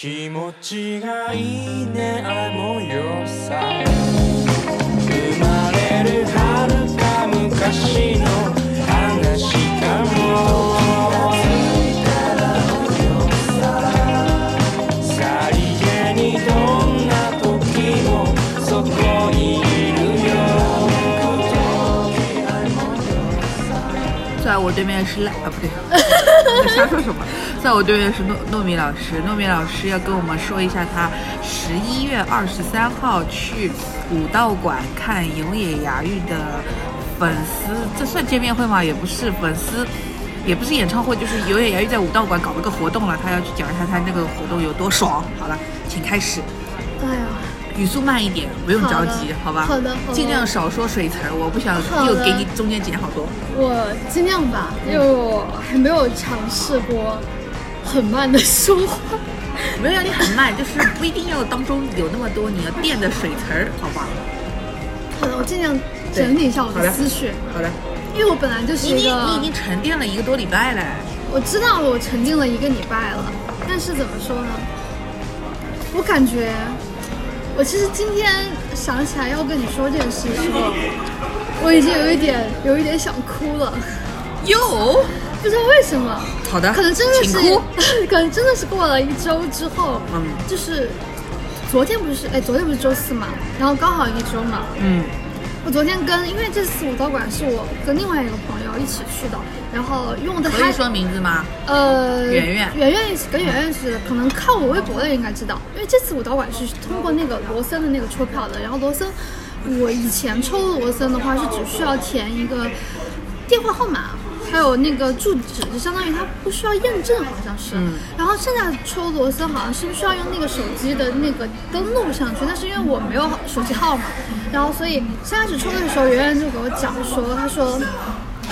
気持ちがいいねあの夜さ。生まれる遥か昔の話かもさりげにどんな時もそこにいるよ在我对面是赖啊，不对，瞎说什么？在我对面是糯糯米老师，糯米老师要跟我们说一下他十一月二十三号去武道馆看永野芽郁的粉丝，这算见面会吗？也不是，粉丝也不是演唱会，就是永野芽郁在武道馆搞了个活动了，他要去讲一下他那个活动有多爽。好了，请开始，哎呀，语速慢一点，不用着急，好吧？好的好的尽量少说水词儿，我不想又给你中间剪好多。我尽量吧，因为我还没有尝试过很慢的说话。没有让你很慢，就是不一定要当中有那么多你要垫的水词儿，好吧？好的，我尽量整理一下我的的思绪，好的，因为我本来就是你已经一个，你已经沉淀了一个多礼拜了，我知道我沉淀了一个礼拜了，但是怎么说呢？我感觉，我其实今天想起来要跟你说这件事的时候，我已经有一点有一点想哭了，哟，不知道为什么。好的，可能真的是，，可能真的是过了一周之后，嗯就是昨天不是，哎，昨天不是周四嘛，然后刚好一周嘛。嗯，我昨天跟，因为这次舞蹈馆是我跟另外一个朋友一起去的，然后用的他可以说名字吗？呃圆圆圆圆跟圆圆是可能看我微博的人应该知道，因为这次武道馆是通过那个罗森的那个抽票的，然后罗森我以前抽罗森的话是只需要填一个电话号码。还有那个住址，就相当于它不需要验证，好像是。嗯然后现在抽罗森好像是需要用那个手机的那个登录上去，但是因为我没有手机号嘛，然后所以刚开始抽的时候，圆圆就给我讲说，他说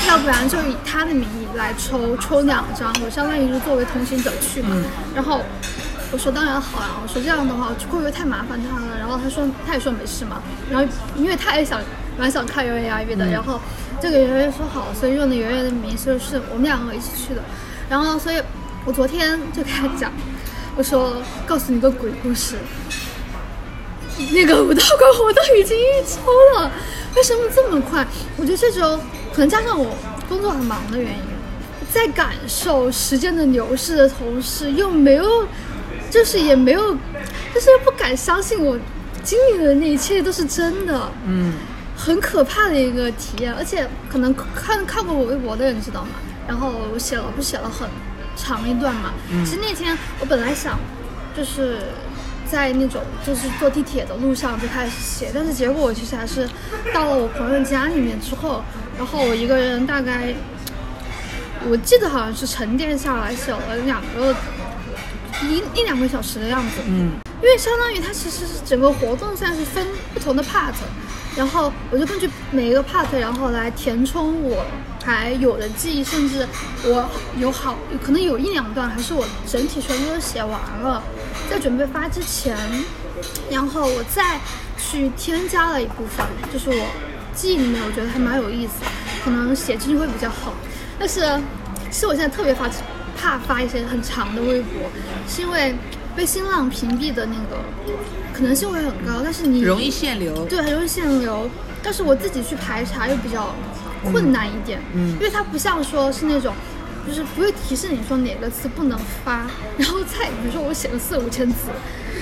要不然就以他的名义来抽，抽两张，我相当于是作为同行者去嘛。然后我说当然好啊，我说这样的话会不会太麻烦他了？然后他说他也说没事嘛。然后因为他也想蛮想看圆圆押韵的，然后这个圆圆说好，所以用的圆圆的名，就是我们两个一起去的。然后所以我昨天就跟他讲，我说告诉你个鬼故事，那个武道馆活动已经预抽了，为什么这么快？我觉得这周可能加上我工作很忙的原因，在感受时间的流逝的同时，又没有，就是也没有，就是又不敢相信我经历的那一切都是真的，嗯，很可怕的一个体验。而且可能看看过我微博的人知道嘛，然后我写了不写了很长一段嘛。其实那天我本来想就是。在那种就是坐地铁的路上就开始写，但是结果我其实还是到了我朋友家里面之后，然后我一个人大概，我记得好像是沉淀下来写了两个一一两个小时的样子，嗯，因为相当于它其实是整个活动现在是分不同的 part，然后我就根据每一个 part，然后来填充我还有的记忆，甚至我有好可能有一两段还是我整体全部都写完了，在准备发之前，然后我再去添加了一部分，就是我记忆里面我觉得还蛮有意思，可能写进去会比较好，但是其实我现在特别发怕发一些很长的微博，是因为被新浪屏蔽的那个可能性会很高，但是你容易限流，对，很容易限流。但是我自己去排查又比较困难一点，嗯。因为它不像说是那种，就是不会提示你说哪个词不能发，然后再比如说我写了四五千字，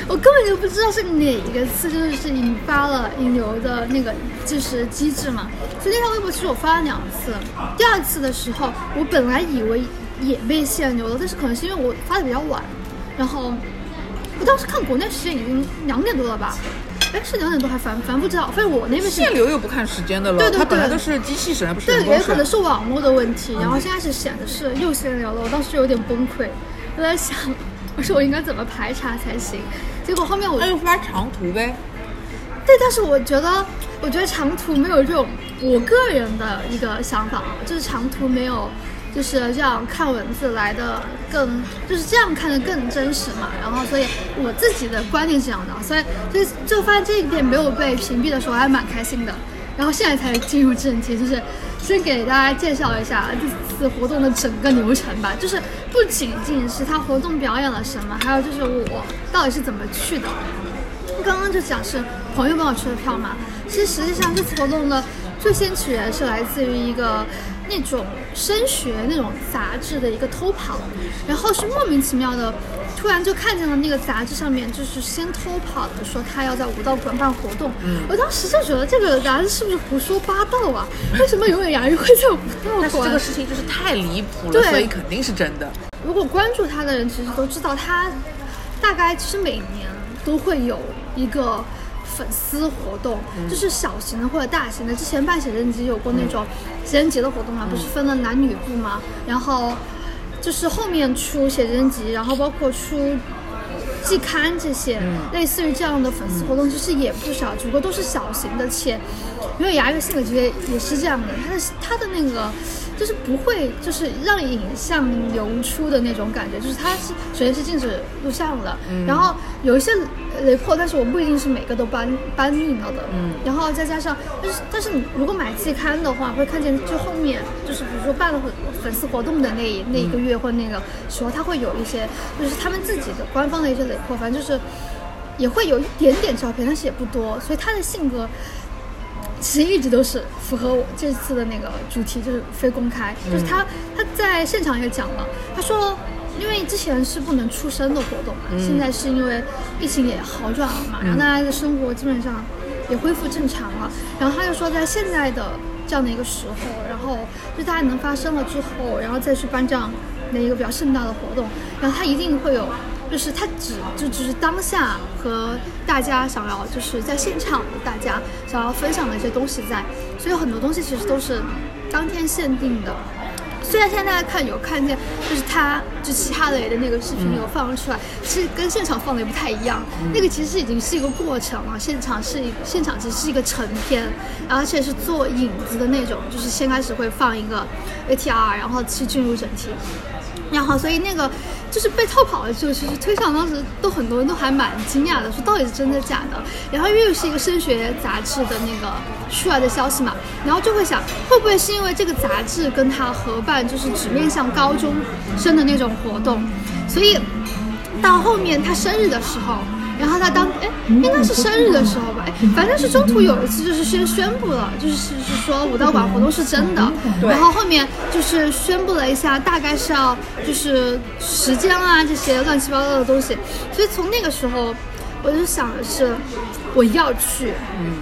我根本就不知道是哪一个字就是引发了引流的那个就是机制嘛。所以那条微博其实我发了两次，第二次的时候我本来以为也被限流了，但是可能是因为我发的比较晚，然后我当时看国内时间已经两点多了吧。哎，是两点多还反反正不知道，反正我那边是限流又不看时间的了，对对它本来对都是机器审，不是对，也可能。是网络的问题，然后现在是显的是又限流了，我当时有点崩溃，我在想，我说我应该怎么排查才行？结果后面我那就发长图呗，对，但是我觉得，我觉得长途没有这种我个人的一个想法啊，就是长途没有就是这样看文字来的更，就是这样看的更真实嘛。然后，所以我自己的观念是这样的，所以就就发现这一点没有被屏蔽的时候，还蛮开心的。然后现在才进入正题，就是先给大家介绍一下这次活动的整个流程吧。就是不仅仅是他活动表演了什么，还有就是我到底是怎么去的。刚刚就讲是朋友帮我出的票嘛，其实实际上这次活动的最先起源是来自于一个那种升学那种杂志的一个偷跑，然后是莫名其妙的，突然就看见了那个杂志上面就是先偷跑的说他要在武道馆办活动，我当时就觉得这个杂志是不是胡说八道啊？为什么永远牙医会在武道馆？但是这个事情就是太离谱了，对所以肯定是真的。如果关注他的人，其实都知道他大概其实每年都会有一个粉丝活动，就是小型的或者大型的。之前办写真集有过那种写真集的活动嘛，不是分了男女部吗？然后就是后面出写真集，然后包括出季刊这些，类似于这样的粉丝活动，其实也不少，只不过都是小型的，且因为牙月性格其实也是这样的，他的他的那个就是不会就是让影像流出的那种感觉，就是它是首先是禁止录像的，然后有一些雷破，但是我不一定是每个都搬搬运了的，嗯，然后再加上，但是但是你如果买季刊的话，会看见就后面就是比如说办了粉粉丝活动的那一那一个月或那个时候，它会有一些就是他们自己的官方的一些雷破，反正就是也会有一点点照片，但是也不多，所以他的性格。其实一直都是符合我这次的那个主题，就是非公开。就是他他在现场也讲了，他说，因为之前是不能出声的活动嘛，现在是因为疫情也好转了嘛，然后大家的生活基本上也恢复正常了。然后他就说，在现在的这样的一个时候，然后就大家能发声了之后，然后再去办这样的一个比较盛大的活动，然后他一定会有。就是他只就只是当下和大家想要就是在现场的大家想要分享的一些东西在，所以很多东西其实都是当天限定的。虽然现在大家看有看见，就是他就其他雷的那个视频有放出来，其实跟现场放的也不太一样。那个其实已经是一个过程了，现场是一现场其实是一个成片，而且是做影子的那种，就是先开始会放一个 ATR，然后去进入整体。然后，所以那个就是被套跑了之后，其实推上当时都很多人都还蛮惊讶的，说到底是真的假的。然后又是一个升学杂志的那个出来的消息嘛，然后就会想，会不会是因为这个杂志跟他合办，就是只面向高中生的那种活动，所以到后面他生日的时候。然后他当哎，应该是生日的时候吧，哎，反正是中途有一次就是先宣布了，就是是说武道馆活动是真的，然后后面就是宣布了一下，大概是要就是时间啊这些乱七八糟的东西，所以从那个时候我就想的是我要去，嗯，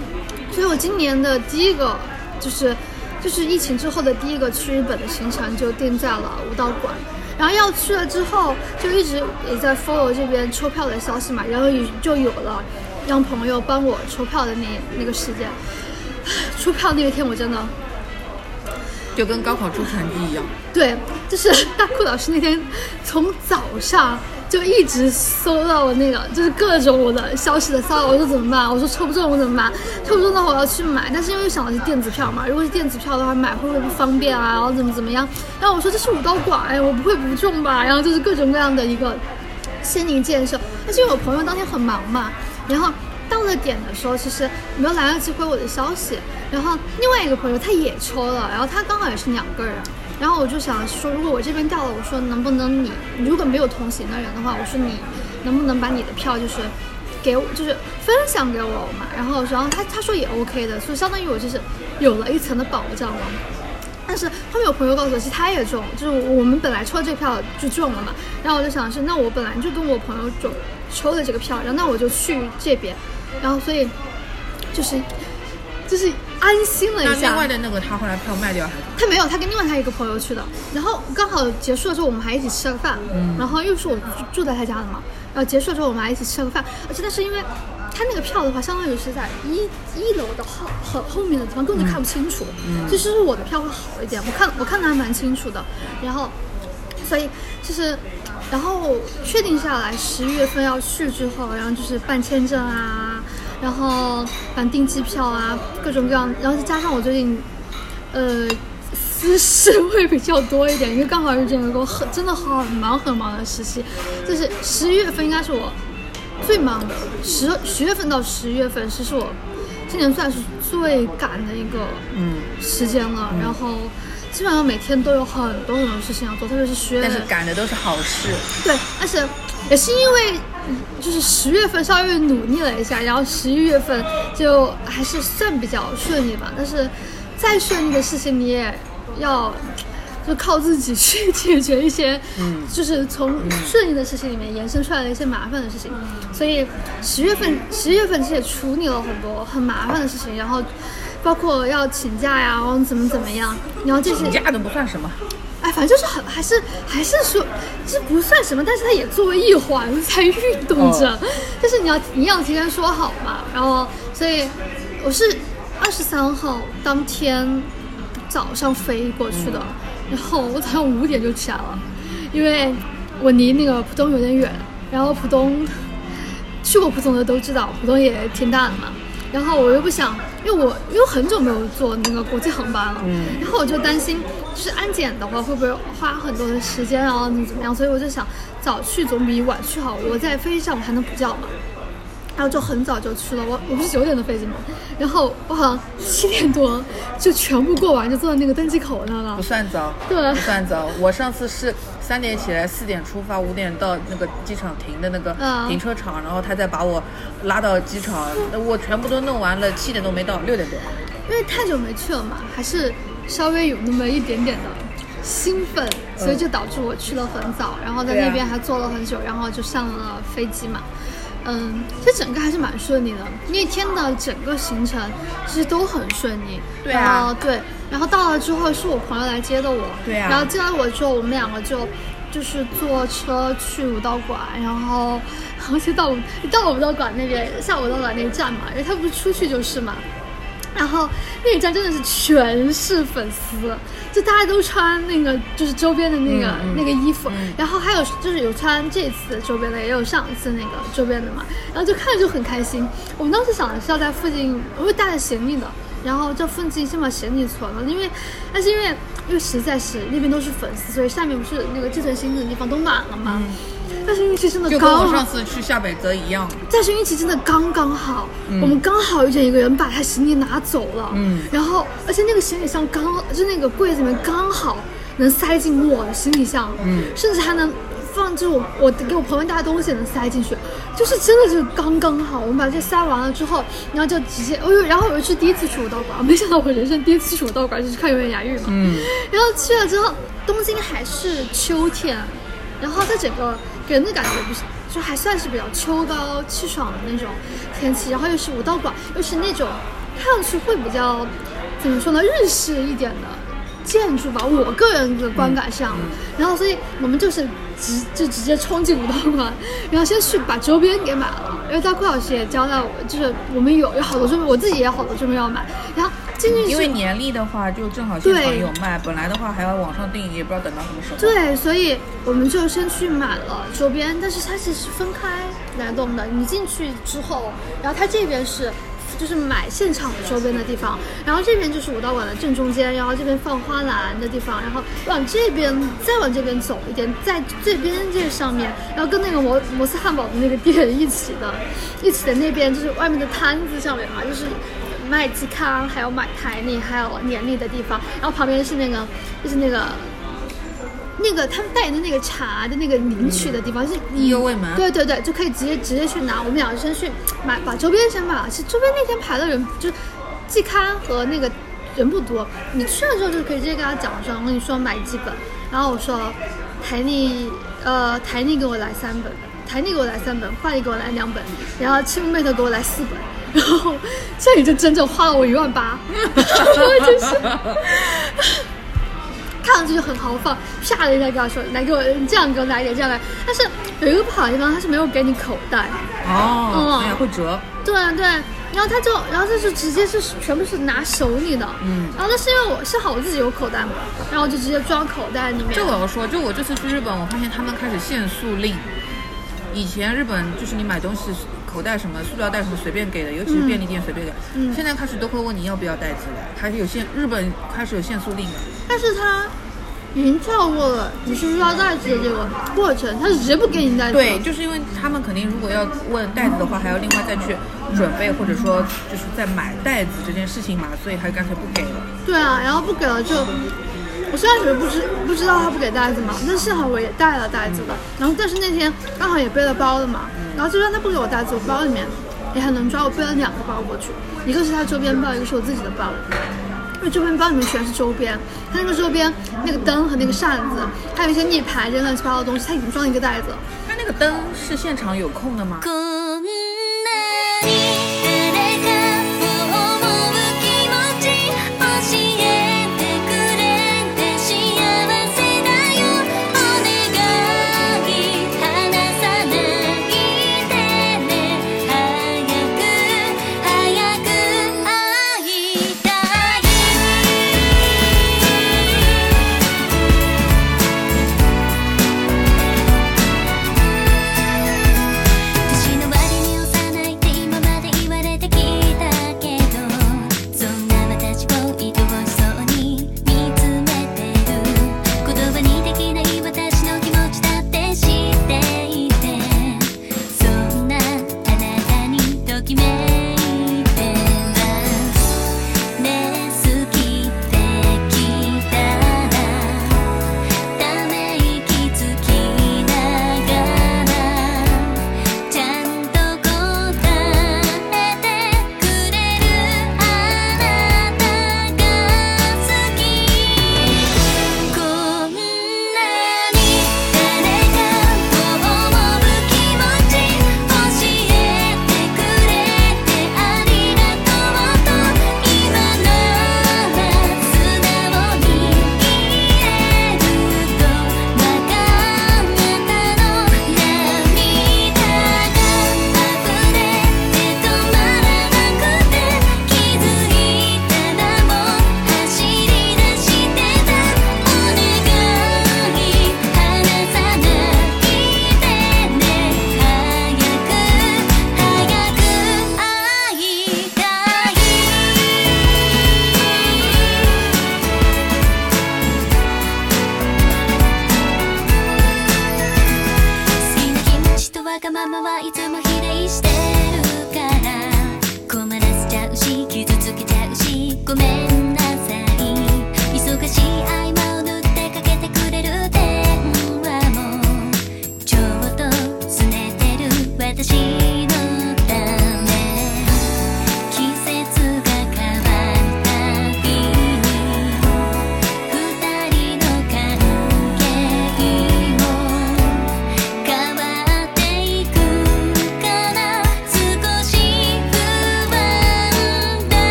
所以我今年的第一个就是就是疫情之后的第一个去日本的行程就定在了武道馆。然后要去了之后，就一直也在 follow 这边抽票的消息嘛，然后也就有了让朋友帮我抽票的那那个时间。出票那一天，我真的就跟高考出成绩一样。对，就是大库老师那天从早上就一直搜到我那个，就是各种我的消息的骚扰。我说怎么办？我说抽不中我怎么办？抽不中的话我要去买，但是因为想的是电子票嘛，如果是电子票的话买会不会不方便啊？然后怎么怎么样？然后我说这是武道馆，哎，我不会不中吧？然后就是各种各样的一个心灵建设。但是因为我朋友当天很忙嘛，然后。到了点的时候，其实没有来得及回我的消息。然后另外一个朋友他也抽了，然后他刚好也是两个人。然后我就想说，如果我这边掉了，我说能不能你如果没有同行的人的话，我说你能不能把你的票就是给我，就是分享给我嘛。然后然后他他说也 OK 的，所以相当于我就是有了一层的保障了。但是后面有朋友告诉我，其实他也中，就是我们本来抽这票就中了嘛。然后我就想是，那我本来就跟我朋友中抽的这个票，然后那我就去这边。然后，所以就是就是安心了一下。另外的那个他后来票卖掉还是？他没有，他跟另外他一个朋友去的。然后刚好结束的时候，我们还一起吃了个饭。嗯。然后又是我住在他家的嘛。然后结束的时候，我们还一起吃了个饭。而且但是因为他那个票的话，相当于是在一一楼的后后后面的地方，根本就看不清楚。嗯。其实我的票会好一点，我看我看的还蛮清楚的。然后，所以就是。然后确定下来十一月份要去之后，然后就是办签证啊，然后反正订机票啊，各种各样。然后再加上我最近，呃，私事会比较多一点，因为刚好是整个我很真的很忙很忙的时期，就是十一月份应该是我最忙的，十十月份到十一月份是是我。今年算是最赶的一个嗯，时间了，然后基本上每天都有很多很多事情要做，特别是十月但是赶的都是好事。对，但是也是因为嗯就是十月份稍微努力了一下，然后十一月份就还是算比较顺利吧。但是再顺利的事情，你也要就靠自己去 解决一些，嗯就是从顺利的事情里面延伸出来的一些麻烦的事情。所以十月份，十月份其实也处理了很多很麻烦的事情，然后包括要请假呀，然后怎么怎么样，然后这些请假都不算什么。哎，反正就是很还是还是说，这不算什么，但是它也作为一环在运动着。但是你要你要提前说好嘛，然后所以我是二十三号当天早上飞过去的，然后我早上五点就起来了，因为我离那个浦东有点远，然后浦东去过浦东的都知道，浦东也挺大的嘛。然后我又不想，因为我因为很久没有坐那个国际航班了，嗯然后我就担心，就是安检的话会不会花很多的时间，然后怎么怎么样，所以我就想早去总比晚去好，我在飞机上我还能补觉嘛。然后就很早就去了，我我不是九点的飞机吗，然后我好像七点多就全部过完，就坐在那个登机口那了不。算早，对不算早。我上次是三点起来，四点出发，五点到那个机场停的那个嗯停车场，然后他再把我拉到机场，那我全部都弄完了，七点都没到，六点多。因为太久没去了嘛，还是稍微有那么一点点的兴奋，所以就导致我去了很早，然后在那边还坐了很久，然后就上了飞机嘛。嗯，其实整个还是蛮顺利的，那天的整个行程其实都很顺利。对啊对，然后到了之后是我朋友来接的我。对啊然后接了我之后，我们两个就就是坐车去武道馆，然后 然后就到武到武道馆那边，下武道馆那一站嘛，因为他不是出去就是嘛。然后那一站真的是全是粉丝，就大家都穿那个就是周边的那个、那个衣服，然后还有就是有穿这次周边的，也有上一次那个周边的嘛，然后就看着就很开心。我们当时想的是要在附近，我会带着行李的，然后这附近先把行李存了，因为但是因为因为实在是那边都是粉丝，所以下面不是那个寄存行李的地方都满了嘛。但是运气真的就跟我上，次去下北泽一样，但是运气真的刚刚好，我们刚好遇见一个人把他行李拿走了，嗯。然后而且那个行李箱刚就那个柜子里面刚好能塞进我的行李箱，嗯。甚至还能放就是我我给我朋友带的东西也能塞进去，就是真的是刚刚好。我们把这塞完了之后，然后就直接，哦呦，然后我又是第一次去武道馆，没想到我人生第一次去武道馆就是看有点牙玉嘛，嗯，然后去了之后，东京还是秋天，然后它整个给人的感觉不是，就还算是比较秋高气爽的那种天气，然后又是武道馆，又是那种看上去会比较怎么说呢，日式一点的建筑吧，我个人的观感上，然后所以我们就是直就直接冲进武道馆，然后先去把周边给买了，因为大顾老师也交代我，就是我们有有好多周边，我自己也有好多周边要买，然后进去因为年历的话就正好现场对有卖，本来的话还要网上订，也不知道等到什么时候。对，所以我们就先去买了周边，但是它其实是分开来动的。你进去之后，然后它这边是就是买现场的周边的地方，然后这边就是武道馆的正中间，然后这边放花篮的地方，然后往这边再往这边走一点，在这边这上面，然后跟那个摩摩斯汉堡的那个店一起的，一起的那边就是外面的摊子上面嘛，就是。卖鸡康，还有买台历，还有年历的地方，然后旁边是那个，就是那个那个他们代言的那个茶的那个领取的地方，是你优惠门对对对，就可以直接直接去拿。我们两个先去买，把周边先买了。其实周边那天排的人就季刊和那个人不多，你去了之后就可以直接跟他讲说，我跟你说买几本，然后我说台历呃台历给我来三本，台历给我来三本，画历给我来两本，然后青妹的给我来四本。然后这里就整整花了我一万八，真是。看上去就很豪放，啪的一下给他说来给我这样给我拿一点，这样来。但是有一个不好的地方，他是没有给你口袋。哦，嗯哎，会折。对对，然后他就，然后就是直接是全部是拿手里的。嗯然后那是因为我幸好我自己有口袋嘛，然后我就直接装口袋里面。这我要说，就我这次去日本，我发现他们开始限塑令。以前日本就是你买东西口袋什么塑料袋什么随便给的，尤其是便利店随便给。嗯现在开始都会问你要不要袋子了，还是有限，日本开始有限塑令了。但是他已经跳过了你是不是要袋子的这个过程，他直接不给你袋子。对，就是因为他们肯定如果要问袋子的话，还要另外再去准备，或者说就是在买袋子这件事情嘛，所以他干脆不给了。对啊，然后不给了就，我虽然觉得不知不知道他不给袋子嘛，但幸好我也带了袋子的，然后但是那天刚好也背了包的嘛，然后就算他不给我袋子，我包里面也很能抓，我背了两个包过去，一个是他周边包，一个是我自己的包。因为周边包里面全是周边，他那个周边那个灯和那个扇子，还有一些逆牌这些乱七八糟的东西，他已经装一个袋子了。那那个灯是现场有空的吗？